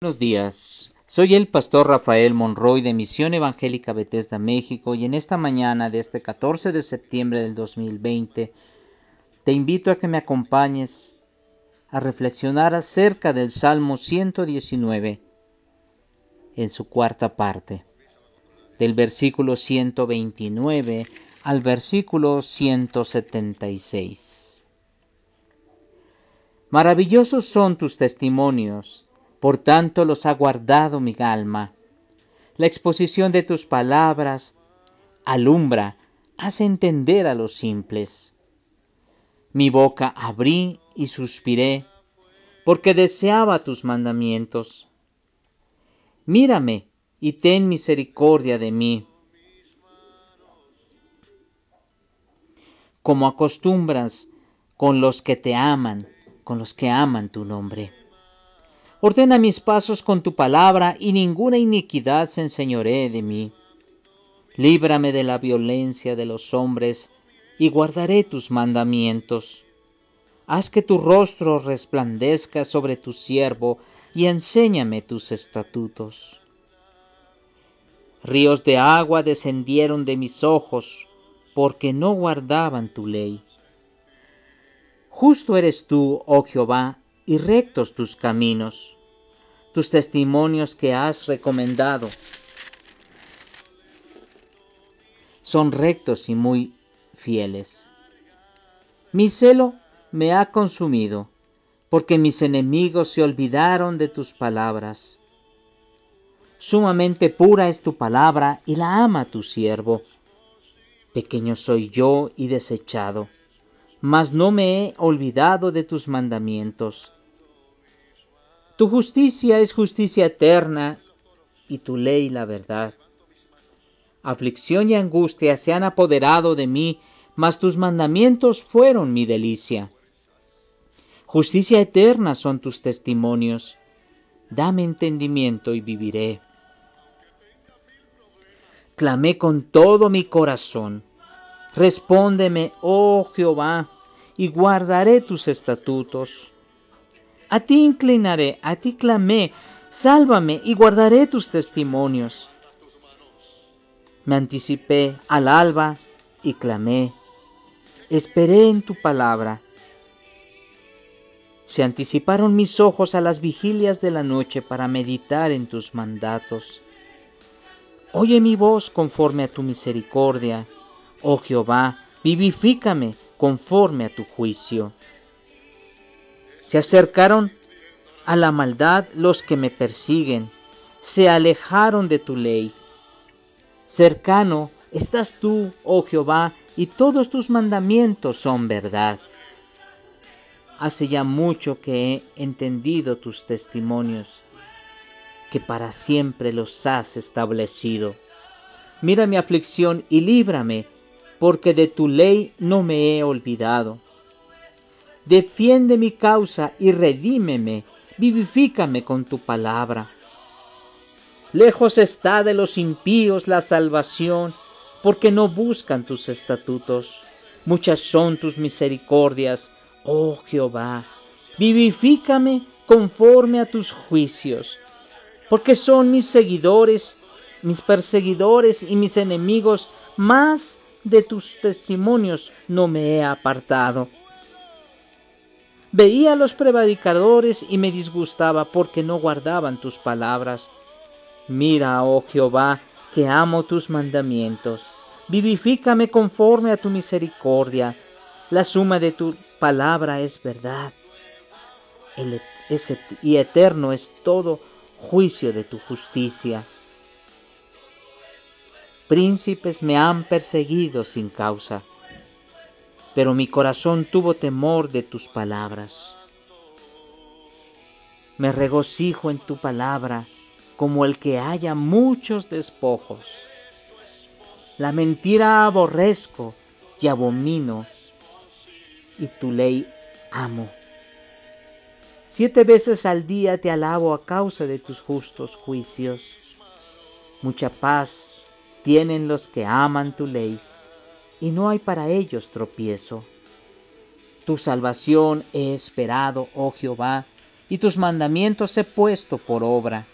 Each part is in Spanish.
Buenos días, soy el pastor Rafael Monroy de Misión Evangélica Bethesda, México, y en esta mañana de este 14 de septiembre del 2020 te invito a que me acompañes a reflexionar acerca del Salmo 119 en su cuarta parte, del versículo 129 al versículo 176. Maravillosos son tus testimonios por tanto los ha guardado mi alma. La exposición de tus palabras alumbra, hace entender a los simples. Mi boca abrí y suspiré, porque deseaba tus mandamientos. Mírame y ten misericordia de mí. Como acostumbras con los que te aman, con los que aman tu nombre. Ordena mis pasos con tu palabra y ninguna iniquidad se enseñoree de mí. Líbrame de la violencia de los hombres y guardaré tus mandamientos. Haz que tu rostro resplandezca sobre tu siervo y enséñame tus estatutos. Ríos de agua descendieron de mis ojos porque no guardaban tu ley. Justo eres tú, oh Jehová, y rectos tus caminos, tus testimonios que has recomendado. Son rectos y muy fieles. Mi celo me ha consumido, porque mis enemigos se olvidaron de tus palabras. Sumamente pura es tu palabra y la ama tu siervo. Pequeño soy yo y desechado, mas no me he olvidado de tus mandamientos. Tu justicia es justicia eterna y tu ley la verdad. Aflicción y angustia se han apoderado de mí, mas tus mandamientos fueron mi delicia. Justicia eterna son tus testimonios. Dame entendimiento y viviré. Clamé con todo mi corazón. Respóndeme, oh Jehová, y guardaré tus estatutos. A ti inclinaré, a ti clamé, sálvame y guardaré tus testimonios. Me anticipé al alba y clamé, esperé en tu palabra. Se anticiparon mis ojos a las vigilias de la noche para meditar en tus mandatos. Oye mi voz conforme a tu misericordia. Oh Jehová, vivifícame conforme a tu juicio. Se acercaron a la maldad los que me persiguen, se alejaron de tu ley. Cercano estás tú, oh Jehová, y todos tus mandamientos son verdad. Hace ya mucho que he entendido tus testimonios, que para siempre los has establecido. Mira mi aflicción y líbrame, porque de tu ley no me he olvidado. Defiende mi causa y redímeme, vivifícame con tu palabra. Lejos está de los impíos la salvación, porque no buscan tus estatutos. Muchas son tus misericordias, oh Jehová. Vivifícame conforme a tus juicios, porque son mis seguidores, mis perseguidores y mis enemigos, más de tus testimonios no me he apartado. Veía a los prevaricadores y me disgustaba porque no guardaban tus palabras. Mira, oh Jehová, que amo tus mandamientos. Vivifícame conforme a tu misericordia. La suma de tu palabra es verdad. y eterno es todo juicio de tu justicia. Príncipes me han perseguido sin causa pero mi corazón tuvo temor de tus palabras. Me regocijo en tu palabra como el que haya muchos despojos. La mentira aborrezco y abomino, y tu ley amo. Siete veces al día te alabo a causa de tus justos juicios. Mucha paz tienen los que aman tu ley y no hay para ellos tropiezo. Tu salvación he esperado, oh Jehová, y tus mandamientos he puesto por obra.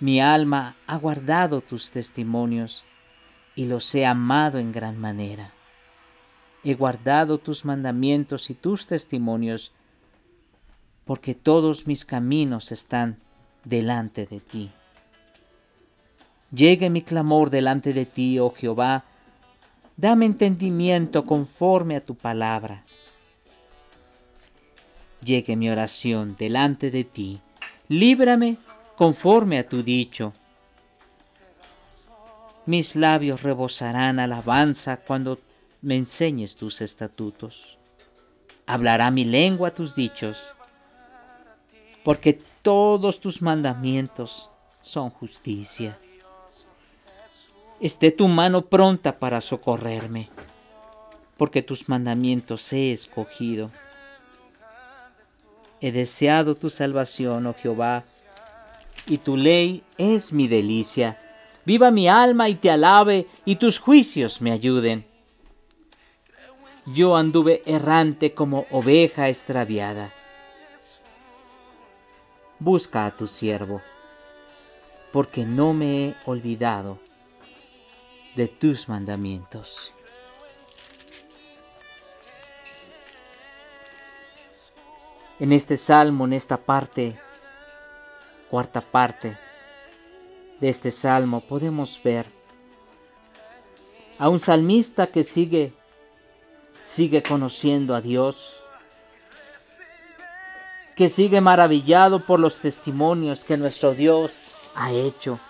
Mi alma ha guardado tus testimonios y los he amado en gran manera. He guardado tus mandamientos y tus testimonios, porque todos mis caminos están delante de ti. Llegue mi clamor delante de ti, oh Jehová, dame entendimiento conforme a tu palabra. Llegue mi oración delante de ti, líbrame conforme a tu dicho. Mis labios rebosarán alabanza cuando me enseñes tus estatutos. Hablará mi lengua tus dichos, porque todos tus mandamientos son justicia. Esté tu mano pronta para socorrerme, porque tus mandamientos he escogido. He deseado tu salvación, oh Jehová, y tu ley es mi delicia. Viva mi alma y te alabe, y tus juicios me ayuden. Yo anduve errante como oveja extraviada. Busca a tu siervo, porque no me he olvidado de tus mandamientos. En este salmo, en esta parte, cuarta parte de este salmo, podemos ver a un salmista que sigue sigue conociendo a Dios, que sigue maravillado por los testimonios que nuestro Dios ha hecho,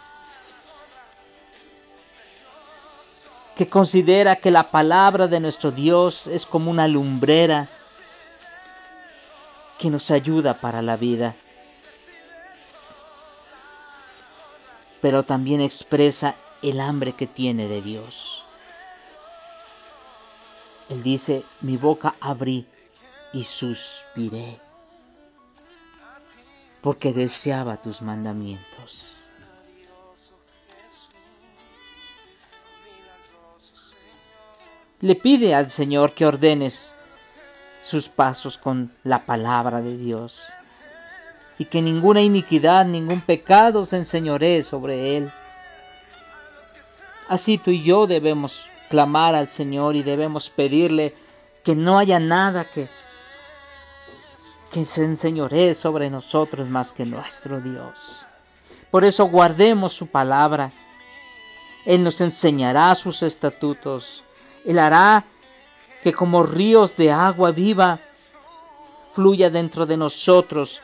que considera que la palabra de nuestro Dios es como una lumbrera que nos ayuda para la vida, pero también expresa el hambre que tiene de Dios. Él dice, mi boca abrí y suspiré, porque deseaba tus mandamientos. Le pide al Señor que ordenes sus pasos con la palabra de Dios y que ninguna iniquidad, ningún pecado se enseñoree sobre él. Así tú y yo debemos clamar al Señor y debemos pedirle que no haya nada que, que se enseñoree sobre nosotros más que nuestro Dios. Por eso guardemos su palabra. Él nos enseñará sus estatutos. Él hará que como ríos de agua viva fluya dentro de nosotros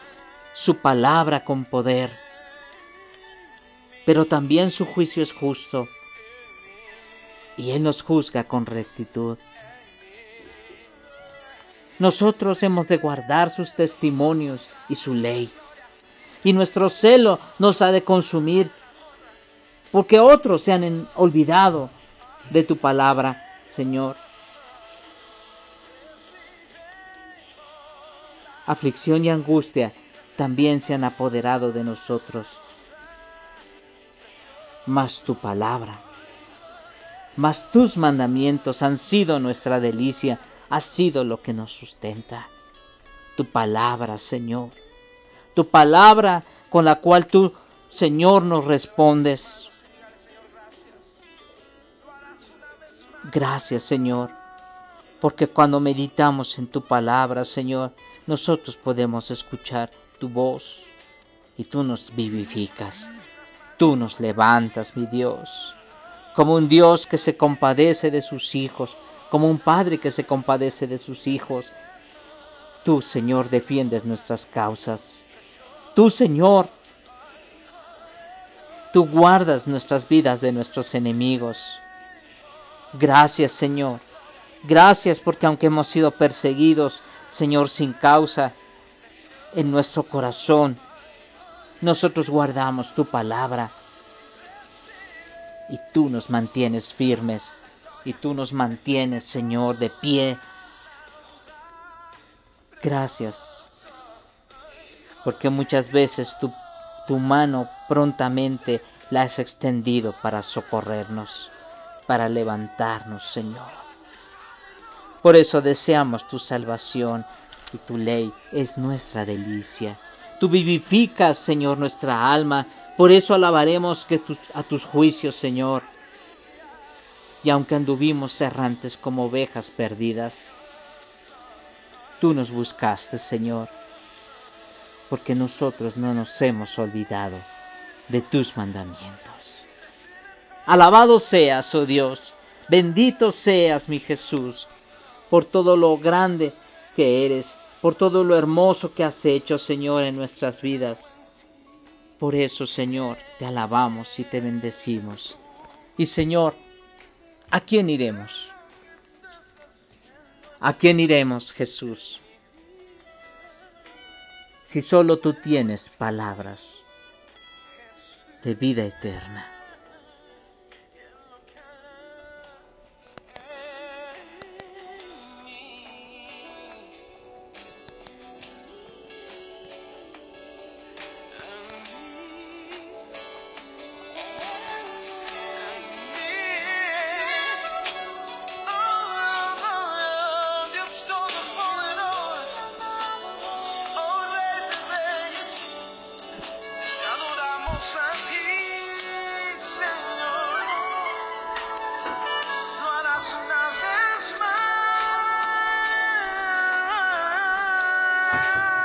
su palabra con poder. Pero también su juicio es justo y Él nos juzga con rectitud. Nosotros hemos de guardar sus testimonios y su ley. Y nuestro celo nos ha de consumir, porque otros se han olvidado de tu palabra, Señor. Aflicción y angustia también se han apoderado de nosotros. Mas tu palabra mas tus mandamientos han sido nuestra delicia, ha sido lo que nos sustenta. Tu palabra, Señor, tu palabra con la cual tú, Señor, nos respondes. Gracias, Señor, porque cuando meditamos en tu palabra, Señor, nosotros podemos escuchar tu voz y tú nos vivificas, tú nos levantas, mi Dios como un Dios que se compadece de sus hijos, como un Padre que se compadece de sus hijos. Tú, Señor, defiendes nuestras causas. Tú, Señor, tú guardas nuestras vidas de nuestros enemigos. Gracias, Señor. Gracias porque aunque hemos sido perseguidos, Señor, sin causa, en nuestro corazón, nosotros guardamos tu palabra y tú nos mantienes firmes y tú nos mantienes, Señor, de pie. Gracias, porque muchas veces tu, tu mano prontamente la has extendido para socorrernos, para levantarnos, Señor. Por eso deseamos tu salvación, y tu ley es nuestra delicia. Tú vivificas, Señor, nuestra alma, por eso alabaremos a tus juicios, Señor. Y aunque anduvimos errantes como ovejas perdidas, tú nos buscaste, Señor, porque nosotros no nos hemos olvidado de tus mandamientos. Alabado seas, oh Dios, bendito seas, mi Jesús, por todo lo grande que eres, por todo lo hermoso que has hecho, Señor, en nuestras vidas. Por eso, Señor, te alabamos y te bendecimos. Y Señor, ¿a quién iremos? ¿A quién iremos, Jesús? Si solo tú tienes palabras de vida eterna. Una vez más.